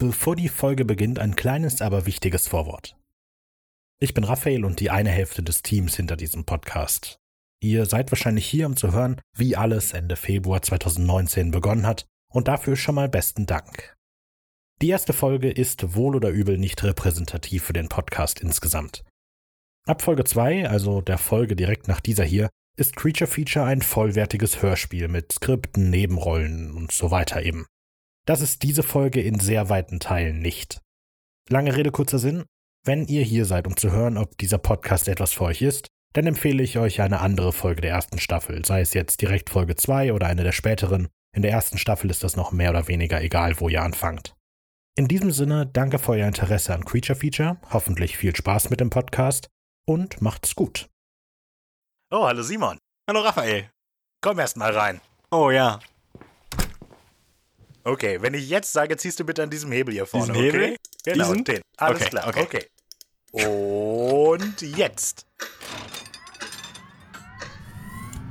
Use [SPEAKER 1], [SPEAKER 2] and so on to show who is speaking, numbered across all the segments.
[SPEAKER 1] Bevor die Folge beginnt, ein kleines, aber wichtiges Vorwort. Ich bin Raphael und die eine Hälfte des Teams hinter diesem Podcast. Ihr seid wahrscheinlich hier, um zu hören, wie alles Ende Februar 2019 begonnen hat, und dafür schon mal besten Dank. Die erste Folge ist wohl oder übel nicht repräsentativ für den Podcast insgesamt. Ab Folge 2, also der Folge direkt nach dieser hier, ist Creature Feature ein vollwertiges Hörspiel mit Skripten, Nebenrollen und so weiter eben. Das ist diese Folge in sehr weiten Teilen nicht. Lange Rede, kurzer Sinn. Wenn ihr hier seid, um zu hören, ob dieser Podcast etwas für euch ist, dann empfehle ich euch eine andere Folge der ersten Staffel, sei es jetzt direkt Folge 2 oder eine der späteren. In der ersten Staffel ist das noch mehr oder weniger egal, wo ihr anfangt. In diesem Sinne, danke für euer Interesse an Creature Feature, hoffentlich viel Spaß mit dem Podcast und macht's gut.
[SPEAKER 2] Oh, hallo Simon.
[SPEAKER 3] Hallo Raphael.
[SPEAKER 2] Komm erst mal rein.
[SPEAKER 3] Oh ja.
[SPEAKER 2] Okay, wenn ich jetzt sage, ziehst du bitte an diesem Hebel hier vorne,
[SPEAKER 3] Diesen
[SPEAKER 2] okay?
[SPEAKER 3] Hebel?
[SPEAKER 2] Genau,
[SPEAKER 3] Diesen?
[SPEAKER 2] den. Alles
[SPEAKER 3] Okay,
[SPEAKER 2] klar,
[SPEAKER 3] okay.
[SPEAKER 2] okay. Und jetzt.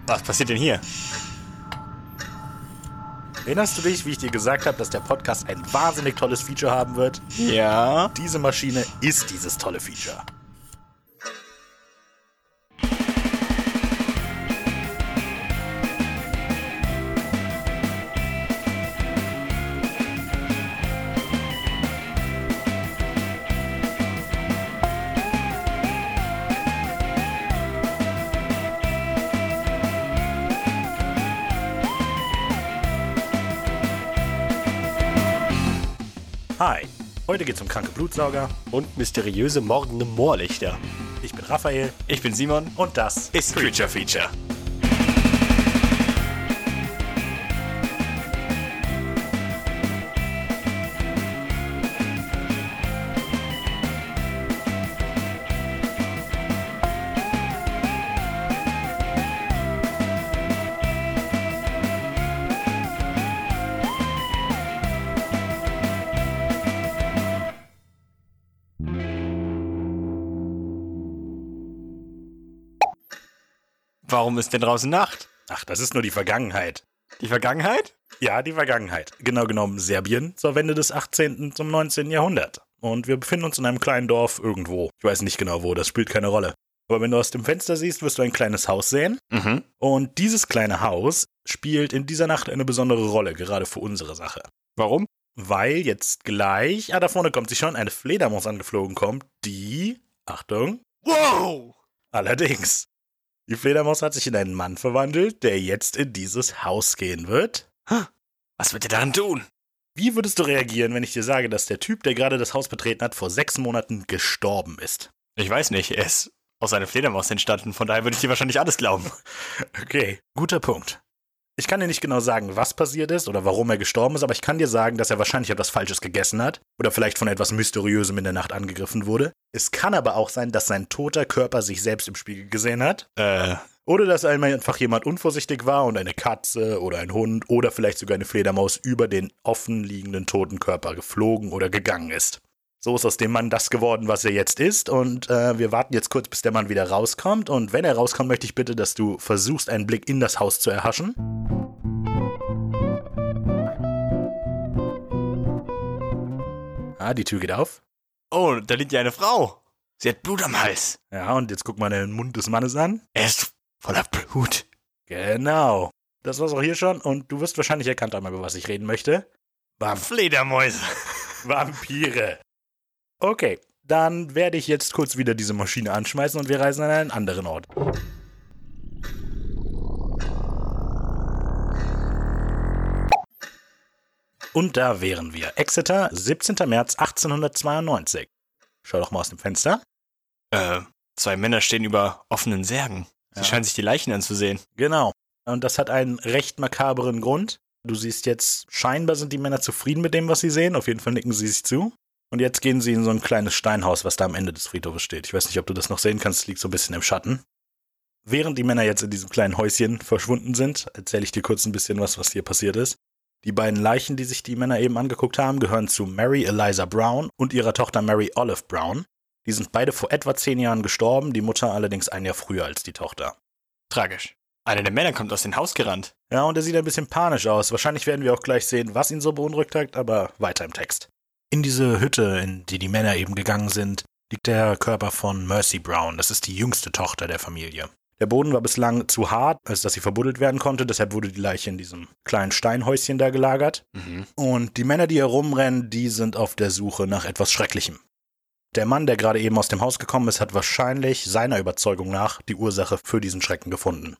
[SPEAKER 3] Was passiert denn hier?
[SPEAKER 2] Erinnerst du dich, wie ich dir gesagt habe, dass der Podcast ein wahnsinnig tolles Feature haben wird?
[SPEAKER 3] Ja.
[SPEAKER 2] Diese Maschine ist dieses tolle Feature. Heute geht's um kranke Blutsauger.
[SPEAKER 3] Und mysteriöse mordende Moorlichter.
[SPEAKER 2] Ich bin Raphael
[SPEAKER 3] Ich bin Simon.
[SPEAKER 2] und das
[SPEAKER 3] Ist Creature Feature. Warum ist denn draußen Nacht?
[SPEAKER 2] Ach, das ist nur die Vergangenheit.
[SPEAKER 3] Die Vergangenheit?
[SPEAKER 2] Ja, die Vergangenheit. Genau genommen Serbien zur Wende des 18. zum 19. Jahrhundert. Und wir befinden uns in einem kleinen Dorf irgendwo. Ich weiß nicht genau wo, das spielt keine Rolle. Aber wenn du aus dem Fenster siehst, wirst du ein kleines Haus sehen.
[SPEAKER 3] Mhm.
[SPEAKER 2] Und dieses kleine Haus spielt in dieser Nacht eine besondere Rolle, gerade für unsere Sache.
[SPEAKER 3] Warum?
[SPEAKER 2] Weil jetzt gleich, ah, da vorne kommt sie schon, eine Fledermaus angeflogen kommt, die, Achtung,
[SPEAKER 3] Wow!
[SPEAKER 2] allerdings. Die Fledermaus hat sich in einen Mann verwandelt, der jetzt in dieses Haus gehen wird.
[SPEAKER 3] Was wird er daran tun?
[SPEAKER 2] Wie würdest du reagieren, wenn ich dir sage, dass der Typ, der gerade das Haus betreten hat, vor sechs Monaten gestorben ist?
[SPEAKER 3] Ich weiß nicht, er ist aus einer Fledermaus entstanden, von daher würde ich dir wahrscheinlich alles glauben.
[SPEAKER 2] Okay, guter Punkt. Ich kann dir nicht genau sagen, was passiert ist oder warum er gestorben ist, aber ich kann dir sagen, dass er wahrscheinlich etwas Falsches gegessen hat oder vielleicht von etwas Mysteriösem in der Nacht angegriffen wurde. Es kann aber auch sein, dass sein toter Körper sich selbst im Spiegel gesehen hat
[SPEAKER 3] Äh,
[SPEAKER 2] oder dass einmal einfach jemand unvorsichtig war und eine Katze oder ein Hund oder vielleicht sogar eine Fledermaus über den offen liegenden toten Körper geflogen oder gegangen ist. So ist aus dem Mann das geworden, was er jetzt ist. Und äh, wir warten jetzt kurz, bis der Mann wieder rauskommt. Und wenn er rauskommt, möchte ich bitte, dass du versuchst, einen Blick in das Haus zu erhaschen. Ah, die Tür geht auf.
[SPEAKER 3] oh, da liegt ja eine Frau. Sie hat Blut am Hals.
[SPEAKER 2] Ja, und jetzt guck mal den Mund des Mannes an.
[SPEAKER 3] Er ist voller Blut.
[SPEAKER 2] Genau. Das war's auch hier schon. Und du wirst wahrscheinlich erkannt haben, über was ich reden möchte. Vamp
[SPEAKER 3] Fledermäuse.
[SPEAKER 2] Vampire. Okay, dann werde ich jetzt kurz wieder diese Maschine anschmeißen und wir reisen an einen anderen Ort. Und da wären wir. Exeter, 17. März 1892. Schau doch mal aus dem Fenster.
[SPEAKER 3] Äh, zwei Männer stehen über offenen Särgen. Sie
[SPEAKER 2] Ja.
[SPEAKER 3] scheinen sich die Leichen anzusehen.
[SPEAKER 2] Genau. Und das hat einen recht makaberen Grund. Du siehst jetzt, scheinbar sind die Männer zufrieden mit dem, was sie sehen. Auf jeden Fall nicken sie sich zu. Und jetzt gehen sie in so ein kleines Steinhaus, was da am Ende des Friedhofes steht. Ich weiß nicht, ob du das noch sehen kannst, es liegt so ein bisschen im Schatten. Während die Männer jetzt in diesem kleinen Häuschen verschwunden sind, erzähle ich dir kurz ein bisschen was, was hier passiert ist. Die beiden Leichen, die sich die Männer eben angeguckt haben, gehören zu Mary Eliza Brown und ihrer Tochter Mary Olive Brown. Die sind beide vor etwa zehn Jahren gestorben, die Mutter allerdings ein Jahr früher als die Tochter.
[SPEAKER 3] Tragisch. Einer der Männer kommt aus dem Haus gerannt.
[SPEAKER 2] Ja, und er sieht ein bisschen panisch aus. Wahrscheinlich werden wir auch gleich sehen, was ihn so beunruhigt hat, aber weiter im Text. In diese Hütte, in die die Männer eben gegangen sind, liegt der Körper von Mercy Brown. Das ist die jüngste Tochter der Familie. Der Boden war bislang zu hart, als dass sie verbuddelt werden konnte. Deshalb wurde die Leiche in diesem kleinen Steinhäuschen da gelagert.
[SPEAKER 3] Mhm.
[SPEAKER 2] Und die Männer, die herumrennen, die sind auf der Suche nach etwas Schrecklichem. Der Mann, der gerade eben aus dem Haus gekommen ist, hat wahrscheinlich seiner Überzeugung nach die Ursache für diesen Schrecken gefunden.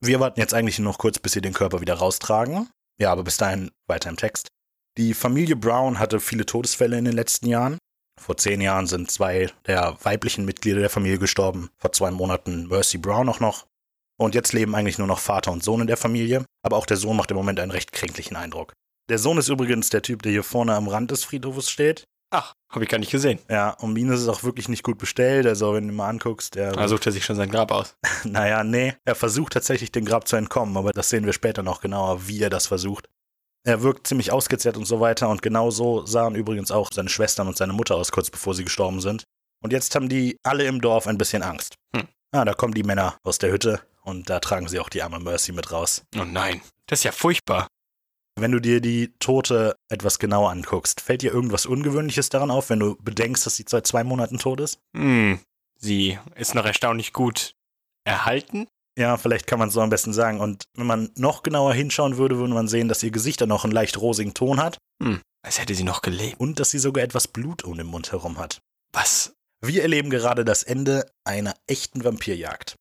[SPEAKER 2] Wir warten jetzt eigentlich nur noch kurz, bis sie den Körper wieder raustragen. Ja, aber bis dahin weiter im Text. Die Familie Brown hatte viele Todesfälle in den letzten Jahren. Vor zehn Jahren sind zwei der weiblichen Mitglieder der Familie gestorben. Vor zwei Monaten Mercy Brown auch noch. Und jetzt leben eigentlich nur noch Vater und Sohn in der Familie. Aber auch der Sohn macht im Moment einen recht kränklichen Eindruck. Der Sohn ist übrigens der Typ, der hier vorne am Rand des Friedhofes steht.
[SPEAKER 3] Ach, habe ich gar nicht gesehen.
[SPEAKER 2] Ja, um ihn ist es auch wirklich nicht gut bestellt. Also, wenn du mal anguckst, der.
[SPEAKER 3] Da sucht er sich schon sein Grab aus.
[SPEAKER 2] Naja, nee. Er versucht tatsächlich, dem Grab zu entkommen, aber das sehen wir später noch genauer, wie er das versucht. Er wirkt ziemlich ausgezehrt und so weiter und genau so sahen übrigens auch seine Schwestern und seine Mutter aus, kurz bevor sie gestorben sind. Und jetzt haben die alle im Dorf ein bisschen Angst.
[SPEAKER 3] Hm.
[SPEAKER 2] Ah, da kommen die Männer aus der Hütte und da tragen sie auch die arme Mercy mit raus.
[SPEAKER 3] Oh nein, das ist ja furchtbar.
[SPEAKER 2] Wenn du dir die Tote etwas genauer anguckst, fällt dir irgendwas Ungewöhnliches daran auf, wenn du bedenkst, dass sie seit zwei Monaten tot ist?
[SPEAKER 3] Hm, sie ist noch erstaunlich gut erhalten.
[SPEAKER 2] Ja, vielleicht kann man es so am besten sagen. Und wenn man noch genauer hinschauen würde, würde man sehen, dass ihr Gesicht dann noch einen leicht rosigen Ton hat
[SPEAKER 3] Hm, als hätte sie noch gelebt.
[SPEAKER 2] und dass sie sogar etwas Blut um den Mund herum hat.
[SPEAKER 3] Was?
[SPEAKER 2] Wir erleben gerade das Ende einer echten Vampirjagd.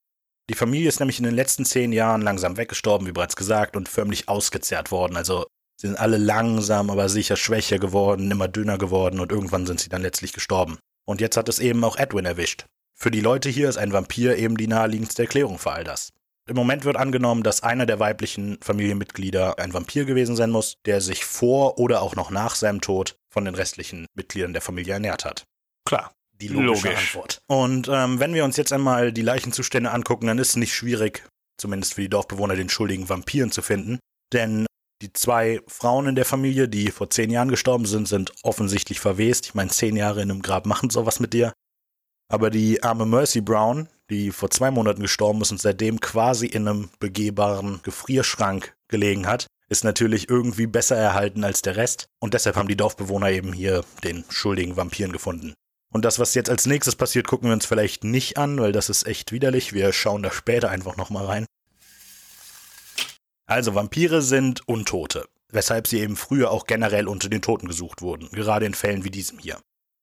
[SPEAKER 2] Die Familie ist nämlich in den letzten zehn Jahren langsam weggestorben, wie bereits gesagt, und förmlich ausgezehrt worden. Also sie sind alle langsam, aber sicher schwächer geworden, immer dünner geworden und irgendwann sind sie dann letztlich gestorben. Und jetzt hat es eben auch Edwin erwischt. Für die Leute hier ist ein Vampir eben die naheliegendste Erklärung für all das. Im Moment wird angenommen, dass einer der weiblichen Familienmitglieder ein Vampir gewesen sein muss, der sich vor oder auch noch nach seinem Tod von den restlichen Mitgliedern der Familie ernährt hat.
[SPEAKER 3] Klar.
[SPEAKER 2] Die logische
[SPEAKER 3] Logisch.
[SPEAKER 2] Antwort. Und ähm, wenn wir uns jetzt einmal die Leichenzustände angucken, dann ist es nicht schwierig, zumindest für die Dorfbewohner, den schuldigen Vampiren zu finden. Denn die zwei Frauen in der Familie, die vor zehn Jahren gestorben sind, sind offensichtlich verwest. Ich meine, zehn Jahre in einem Grab machen sowas mit dir. Aber die arme Mercy Brown, die vor zwei Monaten gestorben ist und seitdem quasi in einem begehbaren Gefrierschrank gelegen hat, ist natürlich irgendwie besser erhalten als der Rest. Und deshalb haben die Dorfbewohner eben hier den schuldigen Vampiren gefunden. Und das, was jetzt als nächstes passiert, gucken wir uns vielleicht nicht an, weil das ist echt widerlich. Wir schauen da später einfach nochmal rein. Also, Vampire sind Untote, weshalb sie eben früher auch generell unter den Toten gesucht wurden, gerade in Fällen wie diesem hier.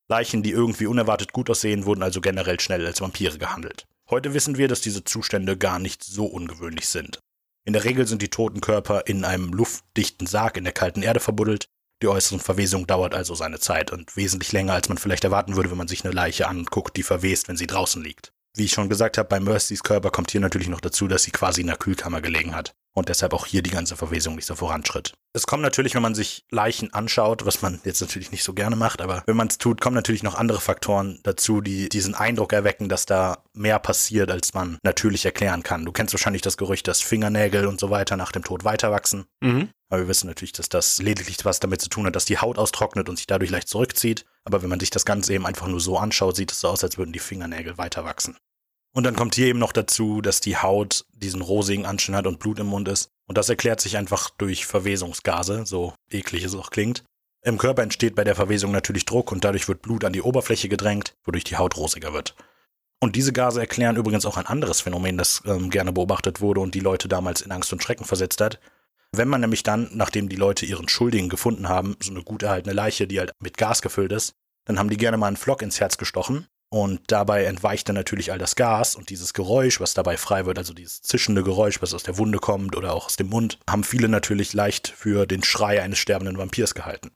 [SPEAKER 2] Leichen, die irgendwie unerwartet gut aussehen, wurden also generell schnell als Vampire gehandelt. Heute wissen wir, dass diese Zustände gar nicht so ungewöhnlich sind. In der Regel sind die toten Körper in einem luftdichten Sarg in der kalten Erde verbuddelt. Die äußere Verwesung dauert also seine Zeit und wesentlich länger, als man vielleicht erwarten würde, wenn man sich eine Leiche anguckt, die verwest, wenn sie draußen liegt. Wie ich schon gesagt habe, bei Mercys Körper kommt hier natürlich noch dazu, dass sie quasi in der Kühlkammer gelegen hat und deshalb auch hier die ganze Verwesung nicht so voranschritt. Es kommt natürlich, wenn man sich Leichen anschaut, was man jetzt natürlich nicht so gerne macht, aber wenn man es tut, kommen natürlich noch andere Faktoren dazu, die diesen Eindruck erwecken, dass da mehr passiert, als man natürlich erklären kann. Du kennst wahrscheinlich das Gerücht, dass Fingernägel und so weiter nach dem Tod weiter wachsen.
[SPEAKER 3] Mhm.
[SPEAKER 2] Aber wir wissen natürlich, dass das lediglich was damit zu tun hat, dass die Haut austrocknet und sich dadurch leicht zurückzieht. Aber wenn man sich das Ganze eben einfach nur so anschaut, sieht es so aus, als würden die Fingernägel weiter wachsen. Und dann kommt hier eben noch dazu, dass die Haut diesen rosigen Anschein hat und Blut im Mund ist. Und das erklärt sich einfach durch Verwesungsgase, so eklig es auch klingt. Im Körper entsteht bei der Verwesung natürlich Druck und dadurch wird Blut an die Oberfläche gedrängt, wodurch die Haut rosiger wird. Und diese Gase erklären übrigens auch ein anderes Phänomen, das ähm, gerne beobachtet wurde und die Leute damals in Angst und Schrecken versetzt hat. Wenn man nämlich dann, nachdem die Leute ihren Schuldigen gefunden haben, so eine gut erhaltene Leiche, die halt mit Gas gefüllt ist, dann haben die gerne mal einen Flock ins Herz gestochen und dabei entweicht dann natürlich all das Gas und dieses Geräusch, was dabei frei wird, also dieses zischende Geräusch, was aus der Wunde kommt oder auch aus dem Mund, haben viele natürlich leicht für den Schrei eines sterbenden Vampirs gehalten.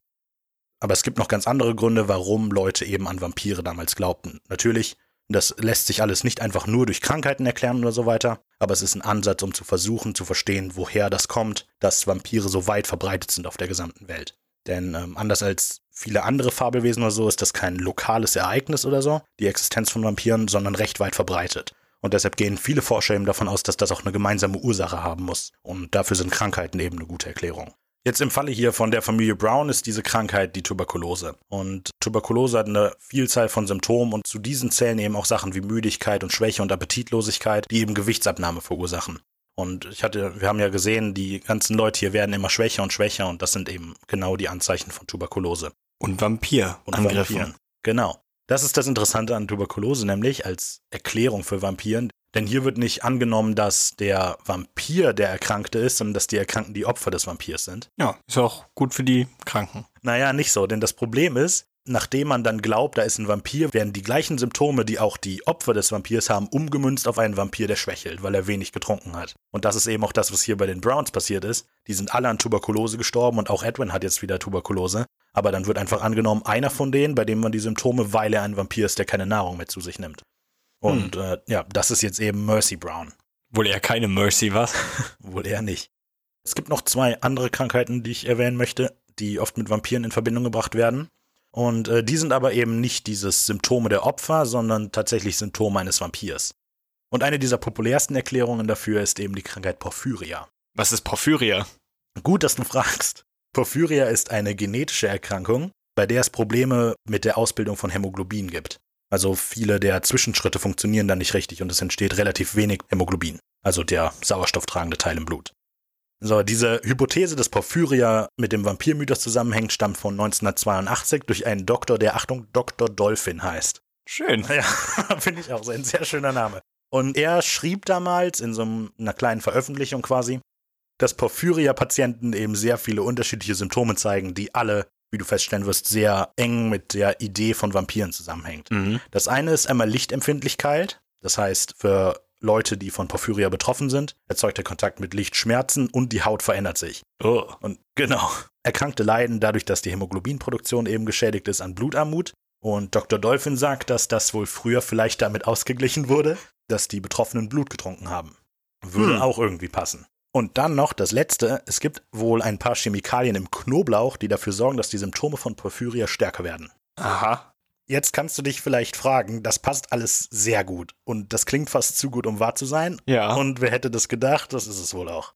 [SPEAKER 2] Aber es gibt noch ganz andere Gründe, warum Leute eben an Vampire damals glaubten. Natürlich, das lässt sich alles nicht einfach nur durch Krankheiten erklären oder so weiter, aber es ist ein Ansatz, um zu versuchen zu verstehen, woher das kommt, dass Vampire so weit verbreitet sind auf der gesamten Welt. Denn ähm, anders als viele andere Fabelwesen oder so ist das kein lokales Ereignis oder so, die Existenz von Vampiren, sondern recht weit verbreitet. Und deshalb gehen viele Forscher eben davon aus, dass das auch eine gemeinsame Ursache haben muss. Und dafür sind Krankheiten eben eine gute Erklärung. Jetzt im Falle hier von der Familie Brown ist diese Krankheit die Tuberkulose. Und Tuberkulose hat eine Vielzahl von Symptomen und zu diesen zählen eben auch Sachen wie Müdigkeit und Schwäche und Appetitlosigkeit, die eben Gewichtsabnahme verursachen. Und ich hatte, wir haben ja gesehen, die ganzen Leute hier werden immer schwächer und schwächer und das sind eben genau die Anzeichen von Tuberkulose.
[SPEAKER 3] Und Vampir.
[SPEAKER 2] und
[SPEAKER 3] Angriffen.
[SPEAKER 2] Vampiren. Genau. Das ist das Interessante an Tuberkulose, nämlich als Erklärung für Vampiren. Denn hier wird nicht angenommen, dass der Vampir der Erkrankte ist, sondern dass die Erkrankten die Opfer des Vampirs sind.
[SPEAKER 3] Ja, ist auch gut für die Kranken.
[SPEAKER 2] Naja, nicht so, denn das Problem ist, nachdem man dann glaubt, da ist ein Vampir, werden die gleichen Symptome, die auch die Opfer des Vampirs haben, umgemünzt auf einen Vampir, der schwächelt, weil er wenig getrunken hat. Und das ist eben auch das, was hier bei den Browns passiert ist. Die sind alle an Tuberkulose gestorben und auch Edwin hat jetzt wieder Tuberkulose. Aber dann wird einfach angenommen, einer von denen, bei dem man die Symptome, weil er ein Vampir ist, der keine Nahrung mehr zu sich nimmt. Und äh, ja, das ist jetzt eben Mercy Brown.
[SPEAKER 3] Wohl eher keine Mercy, was?
[SPEAKER 2] Wohl eher nicht. Es gibt noch zwei andere Krankheiten, die ich erwähnen möchte, die oft mit Vampiren in Verbindung gebracht werden. Und äh, die sind aber eben nicht dieses Symptome der Opfer, sondern tatsächlich Symptome eines Vampirs. Und eine dieser populärsten Erklärungen dafür ist eben die Krankheit Porphyria.
[SPEAKER 3] Was ist Porphyria?
[SPEAKER 2] Gut, dass du fragst. Porphyria ist eine genetische Erkrankung, bei der es Probleme mit der Ausbildung von Hämoglobin gibt. Also viele der Zwischenschritte funktionieren dann nicht richtig und es entsteht relativ wenig Hämoglobin, also der sauerstofftragende Teil im Blut. So, diese Hypothese, dass Porphyria mit dem Vampirmythos zusammenhängt, stammt von 1982 durch einen Doktor, der, Achtung, Dr. Dolphin heißt.
[SPEAKER 3] Schön.
[SPEAKER 2] Ja, finde ich auch so ein sehr schöner Name. Und er schrieb damals in so einer kleinen Veröffentlichung quasi, dass Porphyria-Patienten eben sehr viele unterschiedliche Symptome zeigen, die alle, wie du feststellen wirst, sehr eng mit der Idee von Vampiren zusammenhängt.
[SPEAKER 3] Mhm.
[SPEAKER 2] Das eine ist einmal Lichtempfindlichkeit. Das heißt, für Leute, die von Porphyria betroffen sind, erzeugt der Kontakt mit Licht Schmerzen und die Haut verändert sich.
[SPEAKER 3] Oh.
[SPEAKER 2] Und genau, Erkrankte leiden dadurch, dass die Hämoglobinproduktion eben geschädigt ist an Blutarmut. Und Dr. Dolphin sagt, dass das wohl früher vielleicht damit ausgeglichen wurde, dass die Betroffenen Blut getrunken haben. Würde
[SPEAKER 3] Hm.
[SPEAKER 2] auch irgendwie passen. Und dann noch das Letzte, es gibt wohl ein paar Chemikalien im Knoblauch, die dafür sorgen, dass die Symptome von Porphyria stärker werden.
[SPEAKER 3] Aha.
[SPEAKER 2] Jetzt kannst du dich vielleicht fragen, das passt alles sehr gut. Und das klingt fast zu gut, um wahr zu sein.
[SPEAKER 3] Ja.
[SPEAKER 2] Und wer hätte das gedacht? Das ist es wohl auch.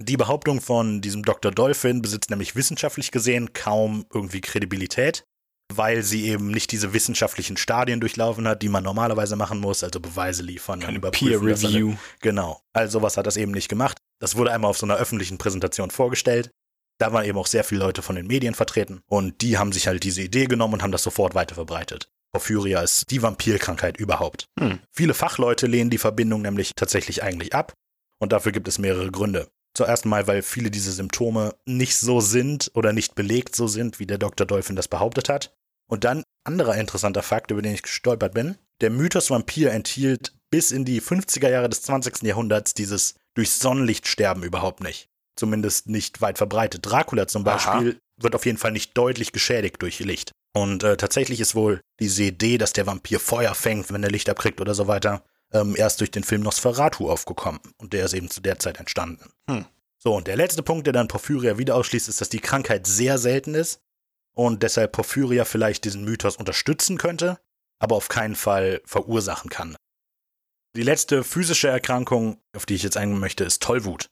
[SPEAKER 2] Die Behauptung von diesem Dr. Dolphin besitzt nämlich wissenschaftlich gesehen kaum irgendwie Kredibilität, weil sie eben nicht diese wissenschaftlichen Stadien durchlaufen hat, die man normalerweise machen muss, also Beweise liefern.
[SPEAKER 3] Keine
[SPEAKER 2] überprüfen,
[SPEAKER 3] Peer
[SPEAKER 2] dass alle-
[SPEAKER 3] Review.
[SPEAKER 2] Genau. Also was hat das eben nicht gemacht. Das wurde einmal auf so einer öffentlichen Präsentation vorgestellt. Da waren eben auch sehr viele Leute von den Medien vertreten und die haben sich halt diese Idee genommen und haben das sofort weiter verbreitet. Porphyria ist die Vampirkrankheit überhaupt.
[SPEAKER 3] Hm.
[SPEAKER 2] Viele Fachleute lehnen die Verbindung nämlich tatsächlich eigentlich ab und dafür gibt es mehrere Gründe. Zuerst mal, weil viele dieser Symptome nicht so sind oder nicht belegt so sind, wie der Dr. Dolphin das behauptet hat. Und dann anderer interessanter Fakt, über den ich gestolpert bin. Der Mythos Vampir enthielt bis in die 50er Jahre des 20. Jahrhunderts dieses durch Sonnenlicht sterben überhaupt nicht. Zumindest nicht weit verbreitet. Dracula zum
[SPEAKER 3] Aha.
[SPEAKER 2] Beispiel wird auf jeden Fall nicht deutlich geschädigt durch Licht. Und äh, tatsächlich ist wohl diese Idee, dass der Vampir Feuer fängt, wenn er Licht abkriegt oder so weiter, ähm, erst durch den Film Nosferatu aufgekommen. Und der ist eben zu der Zeit entstanden.
[SPEAKER 3] Hm.
[SPEAKER 2] So, und der letzte Punkt, der dann Porphyria wieder ausschließt, ist, dass die Krankheit sehr selten ist und deshalb Porphyria vielleicht diesen Mythos unterstützen könnte, aber auf keinen Fall verursachen kann. Die letzte physische Erkrankung, auf die ich jetzt eingehen möchte, ist Tollwut.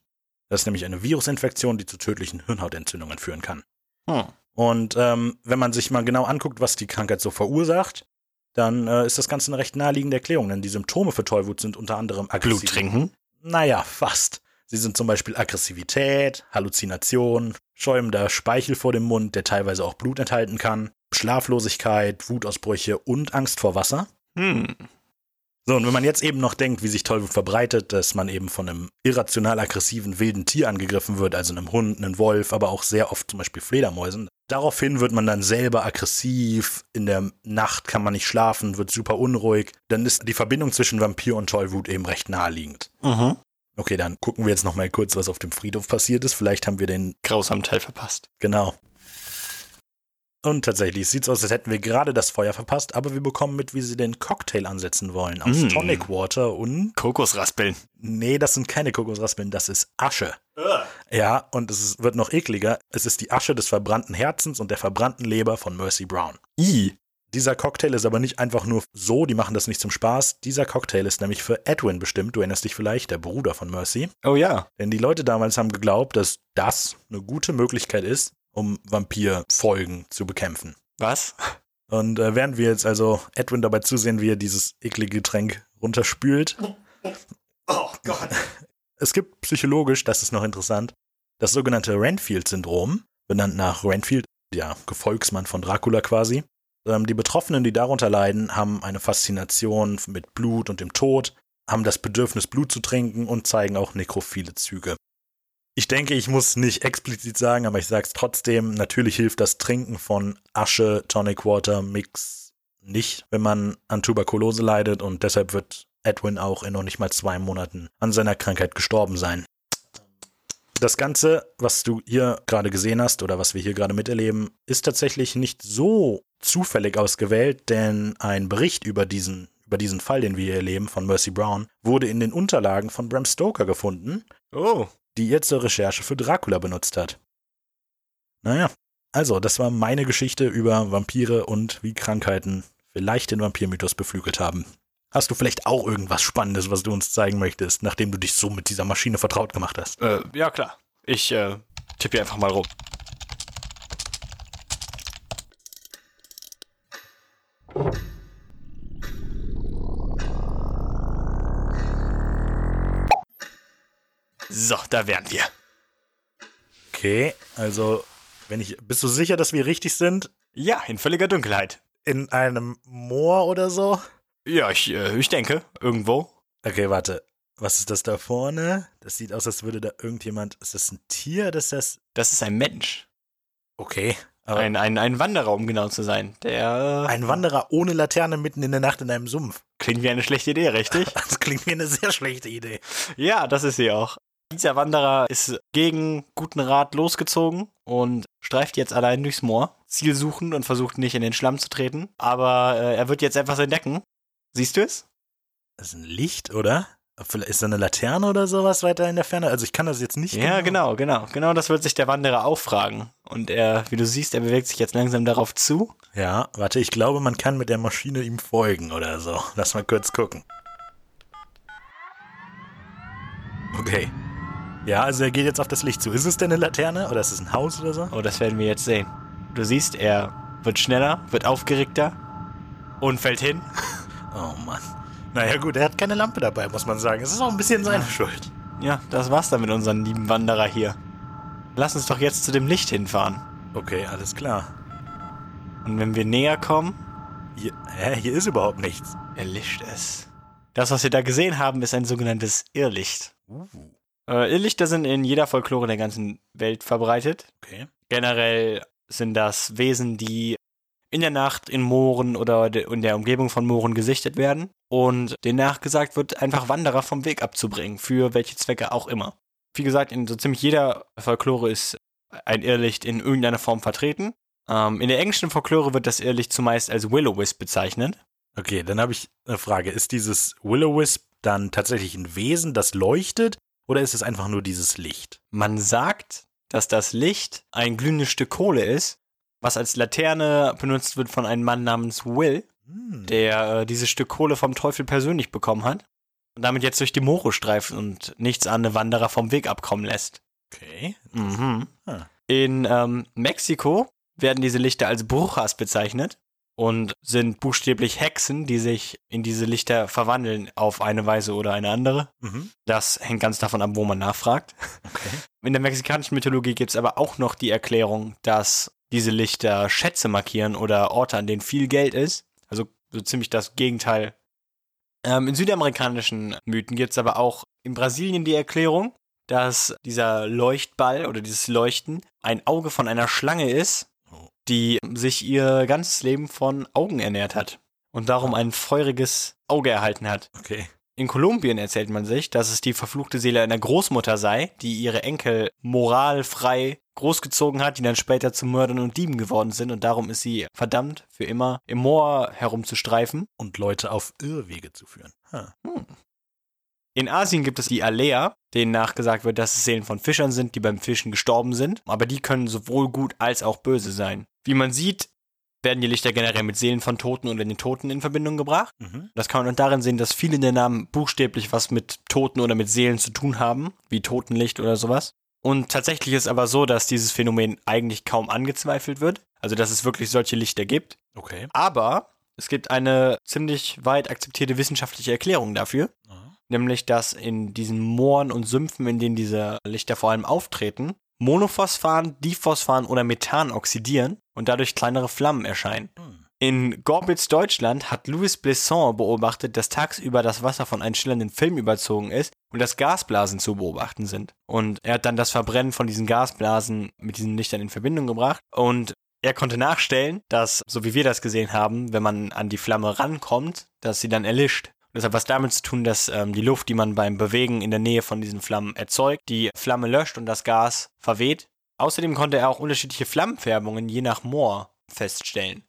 [SPEAKER 2] Das ist nämlich eine Virusinfektion, die zu tödlichen Hirnhautentzündungen führen kann.
[SPEAKER 3] Hm.
[SPEAKER 2] Und ähm, wenn man sich mal genau anguckt, was die Krankheit so verursacht, dann äh, ist das Ganze eine recht naheliegende Erklärung, denn die Symptome für Tollwut sind unter anderem
[SPEAKER 3] Blut
[SPEAKER 2] Aggressivität.
[SPEAKER 3] trinken.
[SPEAKER 2] Naja, fast. Sie sind zum Beispiel Aggressivität, Halluzination, schäumender Speichel vor dem Mund, der teilweise auch Blut enthalten kann, Schlaflosigkeit, Wutausbrüche und Angst vor Wasser.
[SPEAKER 3] Hm.
[SPEAKER 2] So, und wenn man jetzt eben noch denkt, wie sich Tollwut verbreitet, dass man eben von einem irrational aggressiven wilden Tier angegriffen wird, also einem Hund, einem Wolf, aber auch sehr oft zum Beispiel Fledermäusen. Daraufhin wird man dann selber aggressiv, in der Nacht kann man nicht schlafen, wird super unruhig. Dann ist die Verbindung zwischen Vampir und Tollwut eben recht naheliegend.
[SPEAKER 3] Mhm.
[SPEAKER 2] Okay, dann gucken wir jetzt noch mal kurz, was auf dem Friedhof passiert ist. Vielleicht haben wir den
[SPEAKER 3] Grausamen Teil verpasst.
[SPEAKER 2] genau. Und tatsächlich, es sieht so aus, als hätten wir gerade das Feuer verpasst, aber wir bekommen mit, wie sie den Cocktail ansetzen wollen. Aus
[SPEAKER 3] Mm.
[SPEAKER 2] Tonic Water und.
[SPEAKER 3] Kokosraspeln.
[SPEAKER 2] Nee, das sind keine Kokosraspeln, das ist Asche. Ja, und es ist, wird noch ekliger. Es ist die Asche des verbrannten Herzens und der verbrannten Leber von Mercy Brown.
[SPEAKER 3] I.
[SPEAKER 2] Dieser Cocktail ist aber nicht einfach nur so, die machen das nicht zum Spaß. Dieser Cocktail ist nämlich für Edwin bestimmt, du erinnerst dich vielleicht, der Bruder von Mercy.
[SPEAKER 3] Oh ja.
[SPEAKER 2] Denn die Leute damals haben geglaubt, dass das eine gute Möglichkeit ist, um Vampirfolgen zu bekämpfen.
[SPEAKER 3] Was?
[SPEAKER 2] Und äh, während wir jetzt also Edwin dabei zusehen, wie er dieses eklige Getränk runterspült.
[SPEAKER 3] Oh Gott.
[SPEAKER 2] Es gibt psychologisch, das ist noch interessant, das sogenannte Renfield-Syndrom, benannt nach Renfield. der Gefolgsmann von Dracula quasi. Ähm, die Betroffenen, die darunter leiden, haben eine Faszination mit Blut und dem Tod, haben das Bedürfnis, Blut zu trinken und zeigen auch nekrophile Züge. Ich denke, ich muss nicht explizit sagen, aber ich sage es trotzdem. Natürlich hilft das Trinken von Asche, Tonic Water, Mix nicht, wenn man an Tuberkulose leidet und deshalb wird Edwin auch in noch nicht mal zwei Monaten an seiner Krankheit gestorben sein. Das Ganze, was du hier gerade gesehen hast oder was wir hier gerade miterleben, ist tatsächlich nicht so zufällig ausgewählt, denn ein Bericht über diesen, über diesen Fall, den wir hier erleben, von Mercy Brown, wurde in den Unterlagen von Bram Stoker gefunden.
[SPEAKER 3] Oh.
[SPEAKER 2] Die er zur Recherche für Dracula benutzt hat. Naja, also, das war meine Geschichte über Vampire und wie Krankheiten vielleicht den Vampirmythos beflügelt haben. Hast du vielleicht auch irgendwas Spannendes, was du uns zeigen möchtest, nachdem du dich so mit dieser Maschine vertraut gemacht hast?
[SPEAKER 3] Äh, ja, klar. Ich äh, tippe einfach mal rum. So, da wären wir.
[SPEAKER 2] Okay, also, wenn ich, bist du sicher, dass wir richtig sind?
[SPEAKER 3] Ja, in völliger Dunkelheit.
[SPEAKER 2] In einem Moor oder so?
[SPEAKER 3] Ja, ich, äh, ich denke, irgendwo.
[SPEAKER 2] Okay, warte. Was ist das da vorne? Das sieht aus, als würde da irgendjemand. Ist das ein Tier? Das ist das.
[SPEAKER 3] Das ist ein Mensch.
[SPEAKER 2] Okay.
[SPEAKER 3] Ein, ein, ein Wanderer, um genau zu sein. Der
[SPEAKER 2] ein Wanderer ohne Laterne mitten in der Nacht in einem Sumpf.
[SPEAKER 3] klingt wie eine schlechte Idee, richtig?
[SPEAKER 2] Das klingt wie eine sehr schlechte Idee.
[SPEAKER 3] ja, das ist sie auch. Dieser Wanderer ist gegen guten Rat losgezogen und streift jetzt allein durchs Moor, zielsuchend und versucht nicht in den Schlamm zu treten. Aber äh, er wird jetzt etwas entdecken. Siehst du es?
[SPEAKER 2] Das ist ein Licht, oder? Vielleicht ist da eine Laterne oder sowas weiter in der Ferne? Also ich kann das jetzt nicht.
[SPEAKER 3] Ja, genau, genau. Genau das wird sich der Wanderer auch fragen. Und er, wie du siehst, er bewegt sich jetzt langsam darauf zu.
[SPEAKER 2] Ja, warte, ich glaube, man kann mit der Maschine ihm folgen oder so. Lass mal kurz gucken. Okay. Ja, also er geht jetzt auf das Licht zu. Ist es denn eine Laterne oder ist es ein Haus oder so?
[SPEAKER 3] Oh, das werden wir jetzt sehen. Du siehst, er wird schneller, wird aufgeregter und fällt hin.
[SPEAKER 2] Oh Mann. Naja gut, er hat keine Lampe dabei, muss man sagen. Es ist auch ein bisschen seine Schuld.
[SPEAKER 3] Ja, das war's dann mit unserem lieben Wanderer hier. Lass uns doch jetzt zu dem Licht hinfahren.
[SPEAKER 2] Okay, alles klar.
[SPEAKER 3] Und wenn wir näher kommen,
[SPEAKER 2] Hier, hä, hier ist überhaupt nichts.
[SPEAKER 3] erlischt es. Das, was wir da gesehen haben, ist ein sogenanntes Irrlicht.
[SPEAKER 2] Uh,
[SPEAKER 3] Äh, Irrlichter sind in jeder Folklore der ganzen Welt verbreitet.
[SPEAKER 2] okay.
[SPEAKER 3] Generell sind das Wesen, die in der Nacht in Mooren oder de- in der Umgebung von Mooren gesichtet werden und denen nachgesagt wird, einfach Wanderer vom Weg abzubringen, für welche Zwecke auch immer. Wie gesagt, in so ziemlich jeder Folklore ist ein Irrlicht in irgendeiner Form vertreten. Ähm, in der englischen Folklore wird das Irrlicht zumeist als Will-O-Wisp bezeichnet.
[SPEAKER 2] Okay, dann habe ich eine Frage. Ist dieses Will-O-Wisp dann tatsächlich ein Wesen, das leuchtet? Oder ist es einfach nur dieses Licht?
[SPEAKER 3] Man sagt, dass das Licht ein glühendes Stück Kohle ist, was als Laterne benutzt wird von einem Mann namens Will,
[SPEAKER 2] Hm.
[SPEAKER 3] der äh, dieses Stück Kohle vom Teufel persönlich bekommen hat und damit jetzt durch die Moore streift und nichts an Wanderer vom Weg abkommen lässt.
[SPEAKER 2] Okay.
[SPEAKER 3] Mhm.
[SPEAKER 2] Ah.
[SPEAKER 3] In ähm, Mexiko werden diese Lichter als Brujas bezeichnet und sind buchstäblich Hexen, die sich in diese Lichter verwandeln auf eine Weise oder eine andere.
[SPEAKER 2] Mhm.
[SPEAKER 3] Das hängt ganz davon ab, wo man nachfragt.
[SPEAKER 2] Okay.
[SPEAKER 3] In der mexikanischen Mythologie gibt es aber auch noch die Erklärung, dass diese Lichter Schätze markieren oder Orte, an denen viel Geld ist. Also so ziemlich das Gegenteil. Ähm, in südamerikanischen Mythen gibt es aber auch in Brasilien die Erklärung, dass dieser Leuchtball oder dieses Leuchten ein Auge von einer Schlange ist, die sich ihr ganzes Leben von Augen ernährt hat und darum ein feuriges Auge erhalten hat.
[SPEAKER 2] Okay.
[SPEAKER 3] In Kolumbien erzählt man sich, dass es die verfluchte Seele einer Großmutter sei, die ihre Enkel moralfrei großgezogen hat, die dann später zu Mördern und Dieben geworden sind und darum ist sie verdammt, für immer im Moor herumzustreifen.
[SPEAKER 2] Und Leute auf Irrwege zu führen. Ha.
[SPEAKER 3] In Asien gibt es die Alea, denen nachgesagt wird, dass es Seelen von Fischern sind, die beim Fischen gestorben sind, aber die können sowohl gut als auch böse sein. Wie man sieht, werden die Lichter generell mit Seelen von Toten oder den Toten in Verbindung gebracht.
[SPEAKER 2] Mhm.
[SPEAKER 3] Das kann man darin sehen, dass viele der Namen buchstäblich was mit Toten oder mit Seelen zu tun haben, wie Totenlicht oder sowas. Und tatsächlich ist aber so, dass dieses Phänomen eigentlich kaum angezweifelt wird, also dass es wirklich solche Lichter gibt.
[SPEAKER 2] Okay.
[SPEAKER 3] Aber es gibt eine ziemlich weit akzeptierte wissenschaftliche Erklärung dafür,
[SPEAKER 2] Aha.
[SPEAKER 3] Nämlich dass in diesen Mooren und Sümpfen, in denen diese Lichter vor allem auftreten, Monophosphan, Diphosphan oder Methan oxidieren und dadurch kleinere Flammen erscheinen.
[SPEAKER 2] Hm.
[SPEAKER 3] In Gorbitz, Deutschland, hat Louis Blisson beobachtet, dass tagsüber das Wasser von einem schillernden Film überzogen ist und dass Gasblasen zu beobachten sind. Und er hat dann das Verbrennen von diesen Gasblasen mit diesen Lichtern in Verbindung gebracht und er konnte nachstellen, dass, so wie wir das gesehen haben, wenn man an die Flamme rankommt, dass sie dann erlischt. Das hat was damit zu tun, dass ähm, die Luft, die man beim Bewegen in der Nähe von diesen Flammen erzeugt, die Flamme löscht und das Gas verweht. Außerdem konnte er auch unterschiedliche Flammenfärbungen je nach Moor feststellen.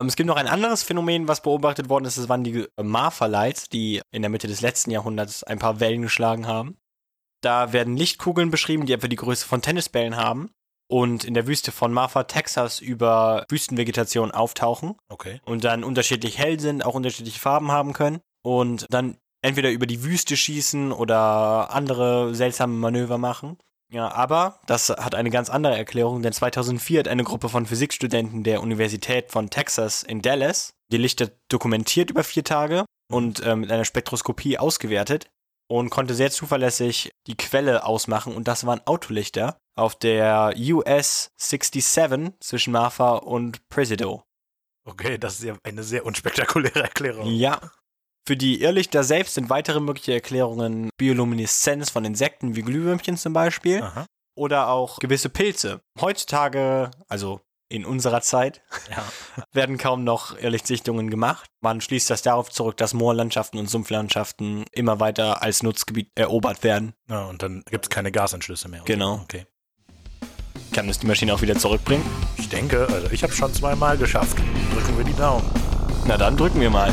[SPEAKER 3] Ähm, Es gibt noch ein anderes Phänomen, was beobachtet worden ist. Das waren die äh, Marfa Lights, die in der Mitte des letzten Jahrhunderts ein paar Wellen geschlagen haben. Da werden Lichtkugeln beschrieben, die etwa die Größe von Tennisbällen haben und in der Wüste von Marfa, Texas, über Wüstenvegetation auftauchen
[SPEAKER 2] Okay.
[SPEAKER 3] und dann unterschiedlich hell sind, auch unterschiedliche Farben haben können und dann entweder über die Wüste schießen oder andere seltsame Manöver machen. Ja, aber das hat eine ganz andere Erklärung, denn 2004 hat eine Gruppe von Physikstudenten der Universität von Texas in Dallas die Lichter dokumentiert über vier Tage und äh, mit einer Spektroskopie ausgewertet und konnte sehr zuverlässig die Quelle ausmachen und das waren Autolichter auf der US 67 zwischen Marfa und Presidio.
[SPEAKER 2] Okay, das ist ja eine sehr unspektakuläre Erklärung.
[SPEAKER 3] Ja. Für die Irrlichter selbst sind weitere mögliche Erklärungen Biolumineszenz von Insekten wie Glühwürmchen zum Beispiel
[SPEAKER 2] Aha.
[SPEAKER 3] oder auch gewisse Pilze. Heutzutage, also in unserer Zeit,
[SPEAKER 2] Ja.
[SPEAKER 3] werden kaum noch Irrlichtsichtungen gemacht. Man schließt das darauf zurück, dass Moorlandschaften und Sumpflandschaften immer weiter als Nutzgebiet erobert werden.
[SPEAKER 2] ja und dann gibt es keine Gasanschlüsse mehr.
[SPEAKER 3] Genau.
[SPEAKER 2] Okay.
[SPEAKER 3] Kann es die Maschine auch wieder zurückbringen?
[SPEAKER 2] Ich denke, also ich habe schon zweimal geschafft. Drücken wir die Daumen.
[SPEAKER 3] Na dann drücken wir mal.